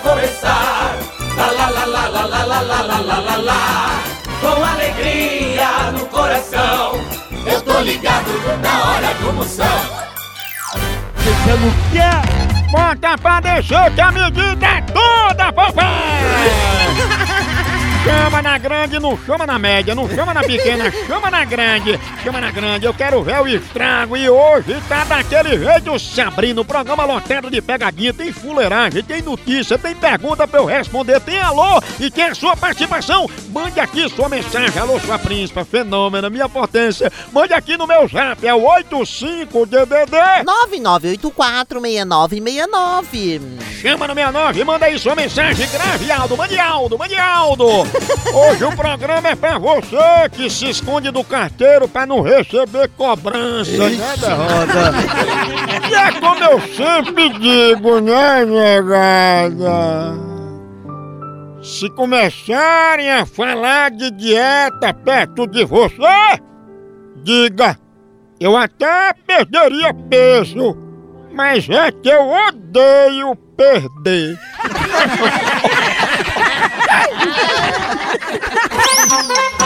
vai começar. Lá, lá, lá, lá, lá, lá, lá, lá, lá, lá, lá. Com alegria no coração. Eu tô ligado na hora do Moção. Dizendo que é? Bota pra descer que a medida é toda, papai! Chama na grande, não chama na média, não chama na pequena, chama na grande, chama na grande, eu quero ver o estrago e hoje tá daquele jeito Sabrina, o programa lotado de pegadinha, tem fuleiragem, tem notícia, tem pergunta pra eu responder, tem alô e tem a sua participação, mande aqui sua mensagem, alô sua príncipa, fenômena, minha potência, mande aqui no meu zap, é o 85DDD 99846969. Chama no 69 e manda aí sua mensagem, grave Aldo, mande Aldo, mande Aldo. Hoje o programa é pra você que se esconde do carteiro pra não receber cobrança, né, derrota? E é como eu sempre digo, né, negada? Se começarem a falar de dieta perto de você, diga, eu até perderia peso, mas é que eu odeio perder.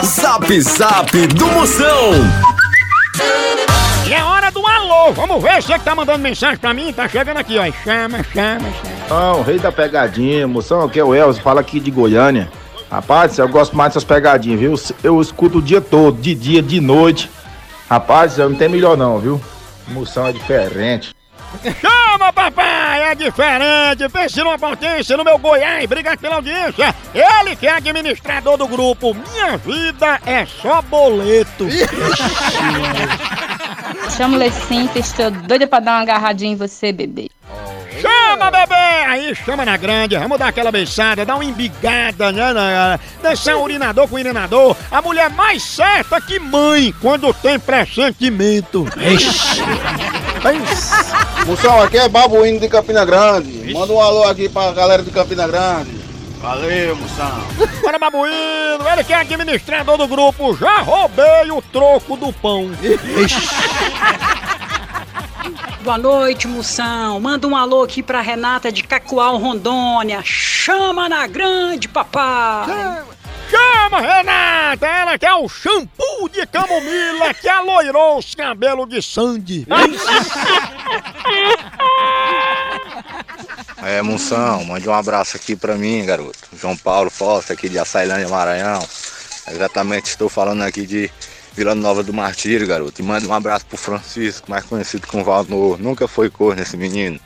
Zap Zap do Moção. E é hora do alô! Vamos ver você que tá mandando mensagem pra mim, tá chegando aqui, ó. Chama, chama, chama. Não, rei da pegadinha, moção, aqui é o Elzo, fala aqui de Goiânia. Rapaz, eu gosto mais dessas pegadinhas, viu? Eu escuto o dia todo, de dia, de noite. Rapaz, eu não tem melhor não, viu? Moção é diferente. Chama, papai! É diferente! Pense numa potência no meu Goiás, obrigado pela audiência! Ele que é administrador do grupo Minha Vida é só boleto! Chamo Lecinta, estou doida pra dar uma agarradinha em você, bebê. Chama, bebê! Aí chama na grande, vamos dar aquela beijada, dar uma embigada, né? né? Deixar um urinador com urinador. A mulher mais certa que mãe quando tem pressentimento. Ixi. Moção, aqui é Babuíno de Campina Grande. Manda um alô aqui pra galera de Campina Grande. Valeu, moção. Bora, babuíno, ele que é administrador do grupo, já roubei o troco do pão. Boa noite, moção. Manda um alô aqui pra Renata de Cacoal, Rondônia. Chama na grande, papai. Chama, Renata! Ela que é o shampoo de camomila que aloirou os cabelos de Sandy. É, Moção, mande um abraço aqui pra mim, garoto. João Paulo Fossa, aqui de Açailândia, Maranhão. Exatamente, estou falando aqui de Vila Nova do Martírio, garoto. E manda um abraço pro Francisco, mais conhecido como Valnor. Nunca foi cor nesse menino.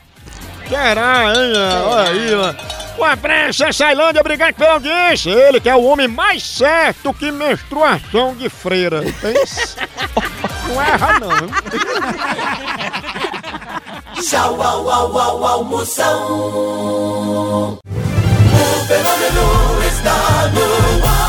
Será, hein? Olha aí, mano. Um abraço, Açailândia, obrigado pela audiência. Ele que é o homem mais certo que menstruação de freira. Não erra, não. Tchau, au, au, au, au, Moção. O fenômeno está no ar.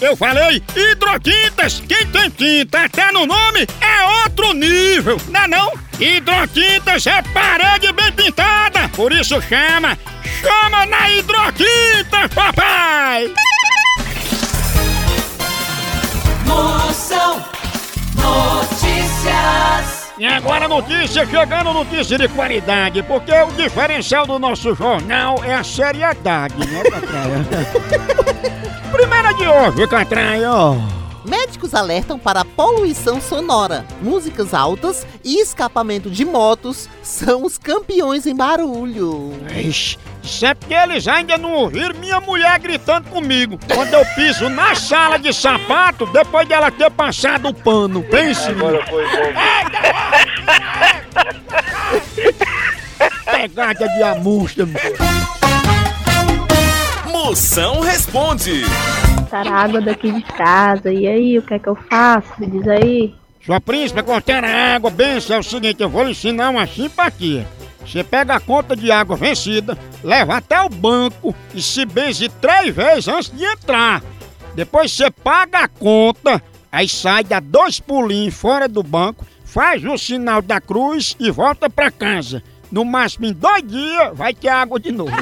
Eu falei hidroquintas! Quem tem tinta até no nome é outro nível, não é não? Hidroquintas é parede bem pintada, por isso chama! Chama na hidroquinta, papai! Moção Notícias e agora notícia, chegando notícia de qualidade, porque o diferencial do nosso jornal é a seriedade, né, patrão? Primeira de hoje, Catraia. Médicos alertam para poluição sonora. Músicas altas e escapamento de motos são os campeões em barulho. Ixi, isso é porque eles ainda não ouviram minha mulher gritando comigo quando eu piso na sala de sapato depois dela ter passado o pano. Pense Agora foi bom. Pegada de amostra. Moção responde. Botar água daqui de casa. E aí, o que é que eu faço? Me diz aí. Sua príncipe, cortar a água, benção, é o seguinte, eu vou lhe ensinar uma simpatia. Você pega a conta de água vencida, leva até o banco e se benze três vezes antes de entrar. Depois você paga a conta, aí sai, dá dois pulinhos fora do banco, faz o sinal da cruz e volta pra casa. No máximo em dois dias vai ter água de novo.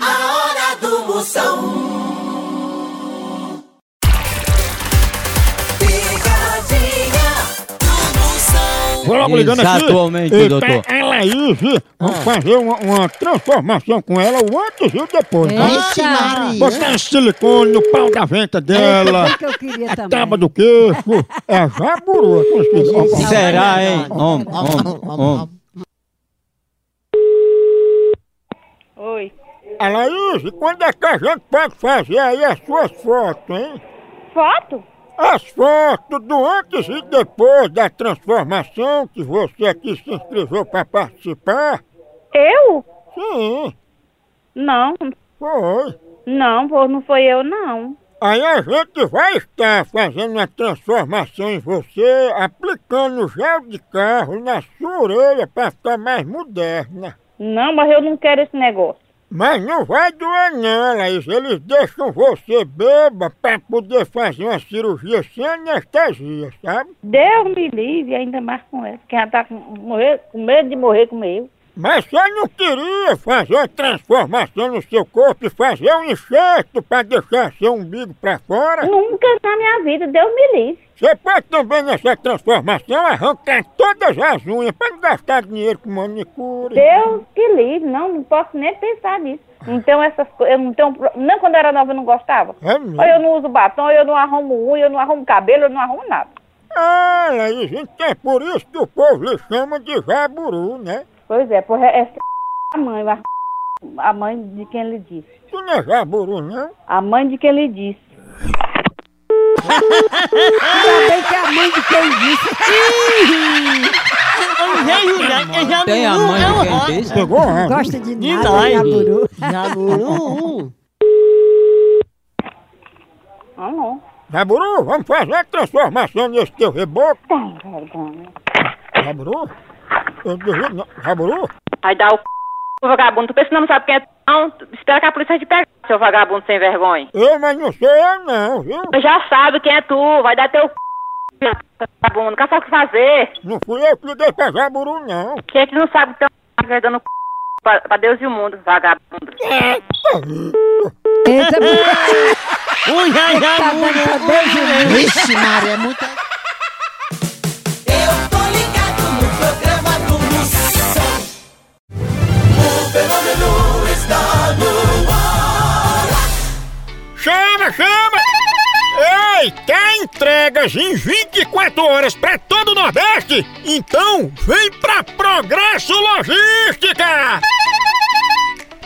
A hora do Moção. Picadinha do Moção. Vou logo ligando aqui. Exatamente, doutor. Aí, vamos fazer uma, uma transformação com ela, o antes e o depois. tá? Vixe, Maria. Botar silicone no pau da venta dela. que eu queria A também. tábua do queixo. É jaburu. é. Será, hein? Om, om, om. Oi. Alaís, quando é que a gente pode fazer aí as suas fotos, hein? Foto? As fotos do antes e depois da transformação que você aqui se inscreveu para participar. Eu? Sim, Não. foi. Não, não foi eu, não. Aí a gente vai estar fazendo uma transformação em você, aplicando gel de carro na sua orelha para ficar mais moderna. Não, mas eu não quero esse negócio. Mas não vai doer não, Laís. Eles deixam você beba para poder fazer uma cirurgia sem anestesia, sabe? Deus me livre, ainda mais com essa. Quem já tá com, morrer, com medo de morrer comigo. Mas você não queria fazer uma transformação no seu corpo e fazer um enxerto para deixar seu umbigo para fora? Nunca na minha vida, Deus me livre. Você pode também nessa transformação arrancar todas as unhas para não gastar dinheiro com manicure. Deus que livre, não, não posso nem pensar nisso. Então essas coisas, eu não tenho, não quando eu era nova eu não gostava. É mesmo? Ou eu não uso batom, eu não arrumo unha, eu não arrumo cabelo, eu não arrumo nada. Ah, Laís, então é por isso que o povo lhe chama de jaburu, né? Pois é, por essa a mãe, a, a mãe de quem lhe disse. Tu não é jaburu, não? A mãe de quem lhe disse. Ainda bem que é a mãe de quem disse. Tem a mãe de quem disse? Pegou a Gosta de nada, jaburu. Ah, não. Jaburu, vamos fazer a transformação nesse teu reboco. Tem vergonha. Jaburu? Jaburu? Aí dá o c... vagabundo. Tu pensa que não sabe quem é tu, não? Espera que a polícia te pegue, seu vagabundo sem vergonha. Eu, mas não sou eu não, viu? Tu já sabe quem é tu, vai dar teu c... vagabundo. Não sabe o que fazer. Não fui eu que liguei pra Jaburu, não. Quem é que não sabe que tá dando c... pra, pra Deus e o mundo, vagabundo. Eita, Ui, o mundo. Vixe, Maria, é muita... fenômeno está no ar. Chama, chama! Ei, quer entregas em 24 horas pra todo o Nordeste? Então vem pra Progresso Logística!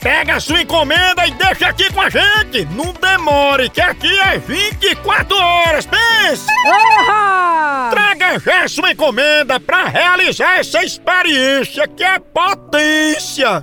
Pega a sua encomenda e deixa aqui com a gente. Não demore, que aqui é 24 horas. Pense! Traga já sua encomenda pra realizar essa experiência que é potência.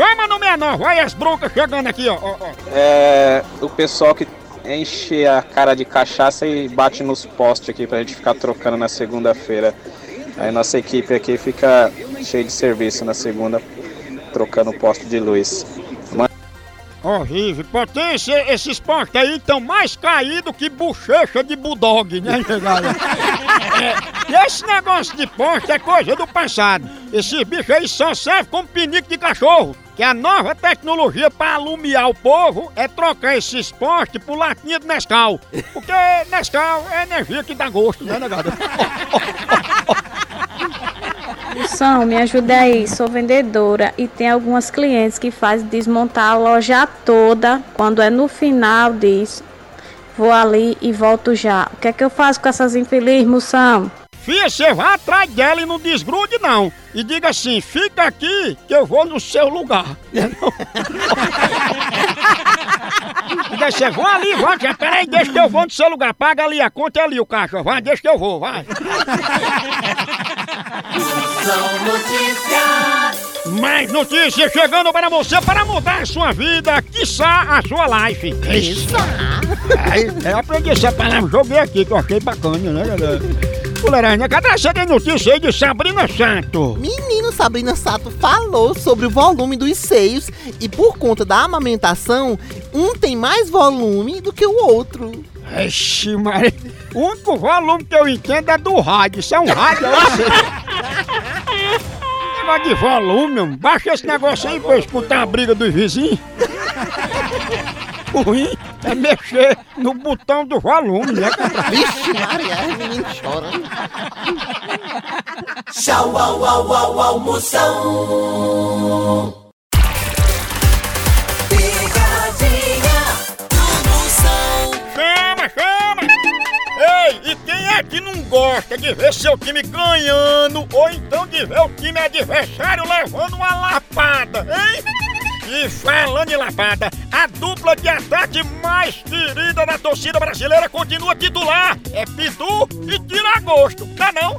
Chama no 69, olha as broncas chegando aqui, ó. ó, ó. É o pessoal que enche a cara de cachaça e bate nos postes aqui pra gente ficar trocando na segunda-feira. Aí nossa equipe aqui fica cheia de serviço na segunda, trocando poste de luz. Horrível. Potência, esses postes aí estão mais caídos que bochecha de bulldog, né, galera? É, e esse negócio de poste é coisa do passado. Esses bichos aí só servem como pinico de cachorro. Que a nova tecnologia para alumiar o povo é trocar esses postes por latinha de Nescau. Porque Nescau é energia que dá gosto, né, negado? Moção, me ajuda aí, sou vendedora e tem algumas clientes que fazem desmontar a loja toda. Quando é no final diz, vou ali e volto já. O que é que eu faço com essas infelizes, moção? Fia, você vai atrás dela e não desgrude, não. E diga assim, fica aqui que eu vou no seu lugar. Diga assim, vou ali, vou, já, peraí, deixa que eu vou no seu lugar. Paga ali a conta é ali o caixa. Vai, deixa que eu vou, vai. São notícias. Mais notícias chegando para você para mudar a sua vida, quiçá a sua life. Quiçá? É, eu aprendi essa palavra, joguei aqui, que eu achei bacana, né, galera? Fuleiragem, cadê essa de notícia aí de Sabrina Santo? Menino Sabrina Sato falou sobre o volume dos seios e por conta da amamentação, um tem mais volume do que o outro. Ixi, mas o único volume que eu entendo é do rádio. Isso é um rádio. Negócio de volume, mano. baixa esse negócio aí pra eu escutar a briga dos vizinhos. Ruim é mexer no botão do volume, né? Vixe, Maria, o menino chora. Tchau, au, au, au, au, moção. Picadinha do moção. Chama, chama! Ei, e quem é que não gosta de ver seu time ganhando ou então de ver o time adversário levando uma lapada, hein? E falando em lapada, a dupla de ataque mais querida da torcida brasileira continua titular. É Pitu e Tiragosto, tá não?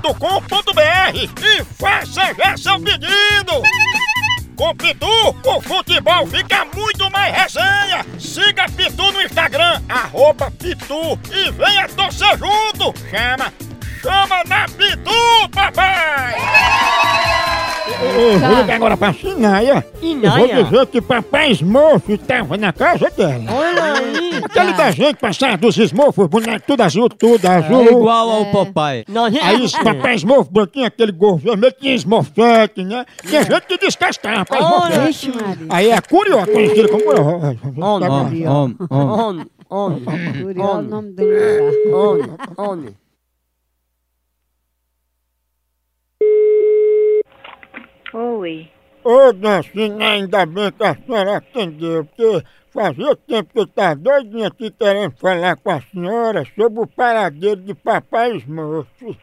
loja.pitu.com.br e faça já seu pedido. Com Pitu, o futebol fica muito mais resenha. Siga Pitu no Instagram, arroba Pitu e venha torcer junto. Chama, chama na Pitu, papai! Eu vou ligar agora pra Sinaia. Eu vou dizer que papai Smurf estava na casa dela. Olha aí, Aquele desenho que passava dos Smurfs, boneco tudo azul, tudo azul. É igual ao papai. Aí esse papai Smurf branquinho, aquele gorro vermelho, tinha Smurfette, né? Tinha gente que descascava papai Olha, Smurfette. Aí é Curió, conhecido como Curió. Homem, homem, homem. Homem, homem. Curió é o nome dele. Homem, homem. Oi. Ô, Dancina, ainda bem que a senhora atendeu, porque fazia tempo que eu estava doidinho aqui querendo falar com a senhora sobre o paradeiro de papai Smurf.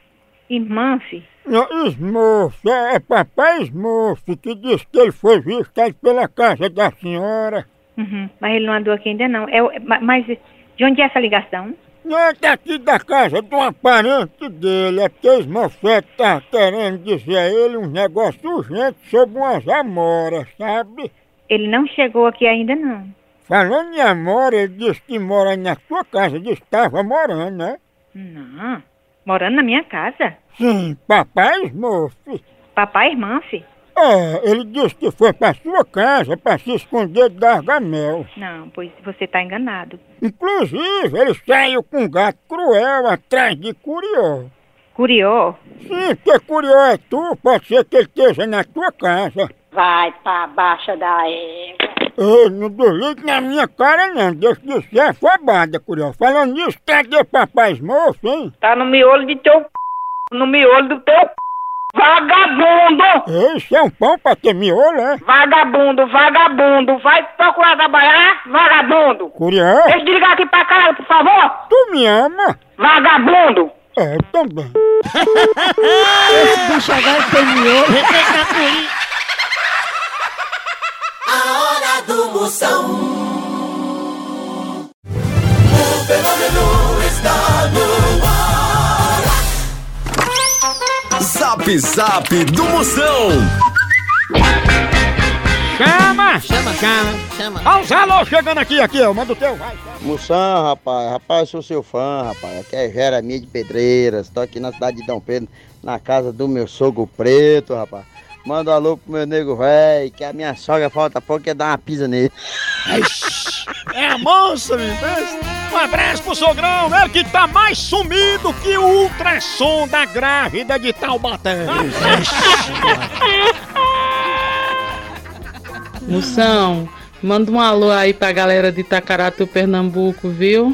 Irmã? Não, Smurf, é, é papai Smurf que disse que ele foi visto pela casa da senhora. Uhum. Mas ele não andou aqui ainda não. É, ma- mas de onde é essa ligação? Não é daqui da casa de uma parente dele, é porque o Smurfette tá querendo dizer a ele um negócio urgente sobre umas amoras, sabe? Ele não chegou aqui ainda não. falando em amor, ele disse que mora aí na sua casa, disse que estava morando, né? Não. Morando na minha casa? Sim, papai Smurf. Papai irmã? É, ele disse que foi pra sua casa pra se esconder de Gargamel. Não, pois você tá enganado. Inclusive, ele saiu com um gato cruel atrás de Curió. Curió? Sim, porque Curió é tu, pode ser que ele esteja na tua casa. Vai pra baixa da égua. Ei, não desligue na minha cara não, deixa de ser afobada, Curió. Falando nisso, cadê papai Smurf, hein? Tá no miolo de teu c... No miolo do teu c... Vagabundo! Isso é um pão pra ter miolo, é? Vagabundo, vagabundo! Vai procurar trabalhar, vagabundo! Curió? Deixa eu desligar aqui pra caralho, por favor! Tu me ama? Vagabundo! É, eu também. Esse bicho agora tem miolo. A hora do Moção. O fenômeno Zap Zap do Moção. Chama! Chama, chama, chama. Olha os alô chegando aqui, aqui, ó. Manda o teu, vai. Moção, rapaz, rapaz, eu sou seu fã, rapaz. Aqui é Jeremias de Pedreiras, tô aqui na cidade de Dom Pedro, na casa do meu sogro preto, rapaz. Manda um alô pro meu nego velho, que a minha sogra falta pouco quer dar uma pisa nele. É a moça, meu Deus. Um abraço pro sogrão, ele que tá mais sumido que o ultrassom da grávida de Taubaté. Moção, manda um alô aí pra galera de Itacaratu, Pernambuco, viu?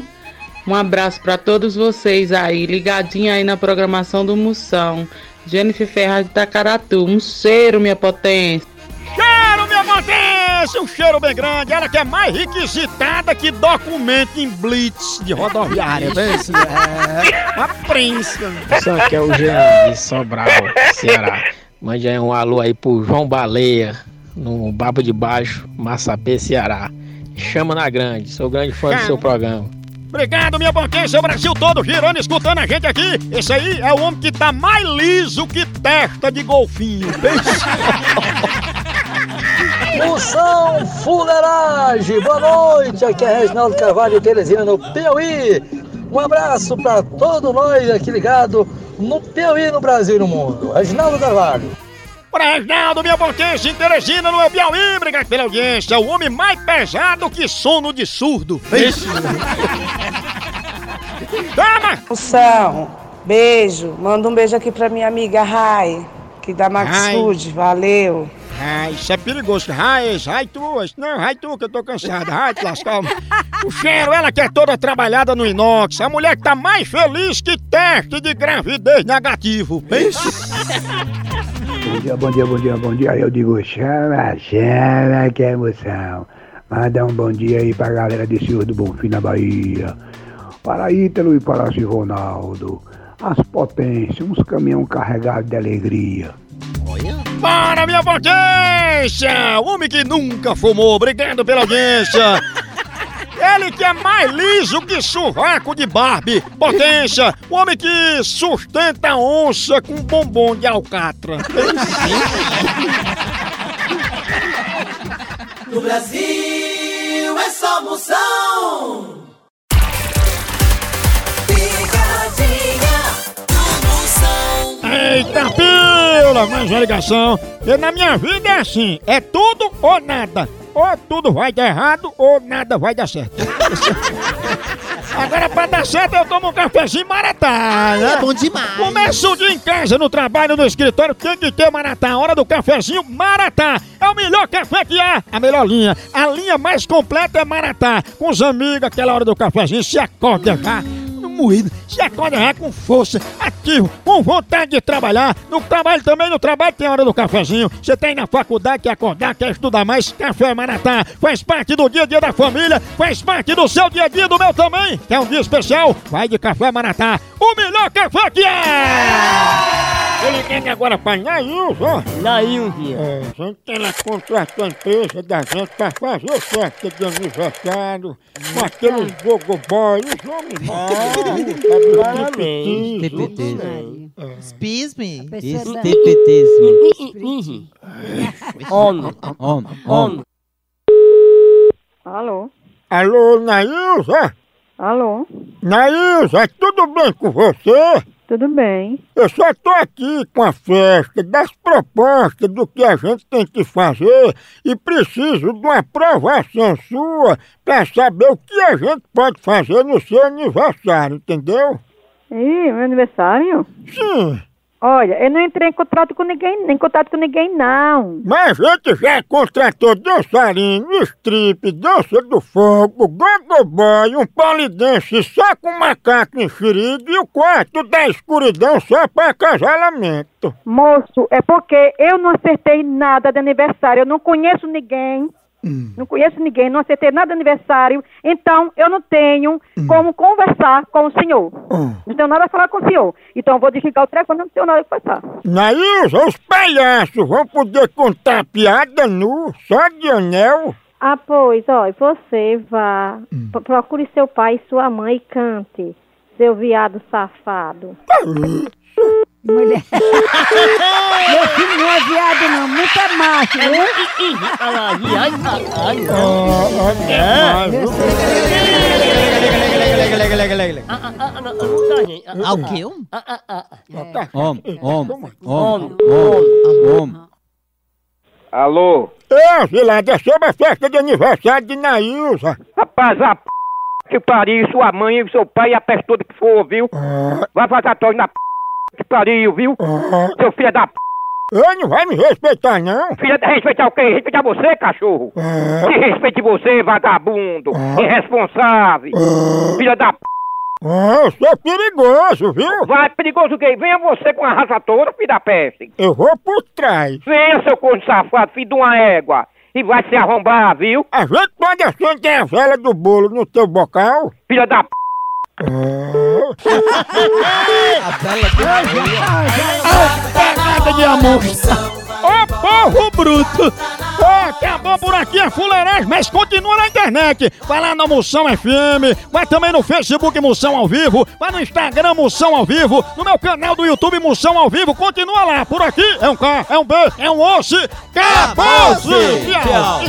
Um abraço pra todos vocês aí, ligadinho aí na programação do Moção. Jennifer Ferraz de Itacaratu, um cheiro, minha potência. Cheiro, minha potência! Um cheiro bem grande. Ela que é mais requisitada que documento em blitz de rodoviária. Vê se é a prensa. Só que é o Jean de Sobral, Ceará. Mande aí um alô aí pro João Baleia, no Babo de Baixo, Massapê, Ceará. Chama na grande, sou grande fã do Chama. seu programa. Obrigado, minha potência. O Brasil todo girando, escutando a gente aqui. Esse aí é o homem que tá mais liso que testa de golfinho. Moção Fuleiragem, boa noite, aqui é Reginaldo Carvalho Teresina no Piauí. Um abraço para todos nós aqui ligado no Piauí, no Brasil e no mundo. Reginaldo Carvalho. Pra Reginaldo, minha potência, em Teresina, no Piauí. Obrigado pela audiência. O homem mais pesado que sono de surdo. Esse. Toma! Moção, beijo. Manda um beijo aqui pra minha amiga Rai, que da Maxud. Valeu. Ah, isso é perigoso. Rai, rai tu, não, rai tu que eu tô cansado. Rai, te lascar. O cheiro, ela que é toda trabalhada no inox. A mulher que tá mais feliz que teste de gravidez negativo. Pensa. Bom dia, bom dia, bom dia, bom dia. Eu digo chama, chama, que emoção. Manda um bom dia aí pra galera de Senhor do Bonfim na Bahia. Para Ítalo e para Ronaldo. As potências, uns caminhão carregados de alegria. Para, minha potência! O homem que nunca fumou. Obrigado pela audiência. Ele que é mais liso que sovaco de Barbie. Potência, o homem que sustenta a onça com bombom de alcatra. No Brasil é só moção. Eita, pila! Mais uma ligação. E na minha vida é assim, é tudo ou nada. Ou tudo vai dar errado, ou nada vai dar certo. Agora, pra dar certo, eu tomo um cafezinho maratá, né? é bom demais. Começa o dia em casa, no trabalho, no escritório, tem que ter maratá. Hora do cafezinho, maratá. É o melhor café que há, a melhor linha. A linha mais completa é maratá. Com os amigos, aquela hora do cafezinho, se acorda já. Moído, se acorda com força, ativo, com vontade de trabalhar. No trabalho também, no trabalho tem hora do cafezinho. Você tem na faculdade, quer acordar, quer estudar mais. Café Maratá faz parte do dia a dia da família, faz parte do seu dia a dia, do meu também. É um dia especial, vai de Café Maratá, o melhor café que é! Ele tem agora pra Nailson. Nailson. É, a gente tem lá contratou a empresa da gente pra fazer o festa de aniversário com aqueles gogo boy, os homens Parabéns. TPT. Excuse-me. TPTismo. Homem. Homem. Homem. Alô? Alô, Nailza? Alô? Nailza, tudo bem com você? Tudo bem. Eu só tô aqui com a festa das propostas do que a gente tem que fazer e preciso de uma aprovação sua para saber o que a gente pode fazer no seu aniversário, entendeu? Ih, meu aniversário? Sim. Olha, eu não entrei em contato com ninguém, em contato com ninguém, não. Mas a gente já contratou dançarino, strip, dança do fogo, gogoboy, um polidense só com macaco enxerido e o quarto da escuridão só para acasalamento. Moço, é porque eu não acertei nada de aniversário, eu não conheço ninguém. Não conheço ninguém, não acertei nada de aniversário, então eu não tenho como conversar com o senhor. Não tenho nada a falar com o senhor. Então eu vou desligar o telefone, não tenho nada a passar. Nailza, os palhaços vão poder contar piada nu, só de anel. Ah, pois, ó, você vá, pro- procure seu pai e sua mãe e cante, seu viado safado. Mulher. Meu filho não é viado, não. Muito é macho, Alguém? Homem, homem, homem, homem. Alô? Ô, Vilada, é sobre a festa de aniversário de Nailza. Rapaz, a p... que pariu, sua mãe e seu pai e a peste toda que for, viu? Vai fazer torre na p... que pariu, viu? Seu filho da p... Ô, não vai me respeitar, não. Filha, respeitar o quê? Respeitar você, cachorro? Que respeite você, vagabundo, irresponsável, filha da p... Ô, eu sou perigoso, viu? Vai, perigoso o quê? Venha você com a raça toda, filho da peste. Eu vou por trás. Venha, seu corno safado, filho de uma égua. E vai se arrombar, viu? A gente pode acender a vela do bolo no teu bocal? Filha da p... Pegada de amor. Ô povo bruto! Acabou por aqui a fuleiragem, mas continua na internet. Vai lá na Moção FM, vai também no Facebook Moção ao Vivo, vai no Instagram Moção ao Vivo, no meu canal do YouTube Moção ao Vivo, continua lá. Por aqui é um K, é um B, é um osso. Acabou-se! Tchau.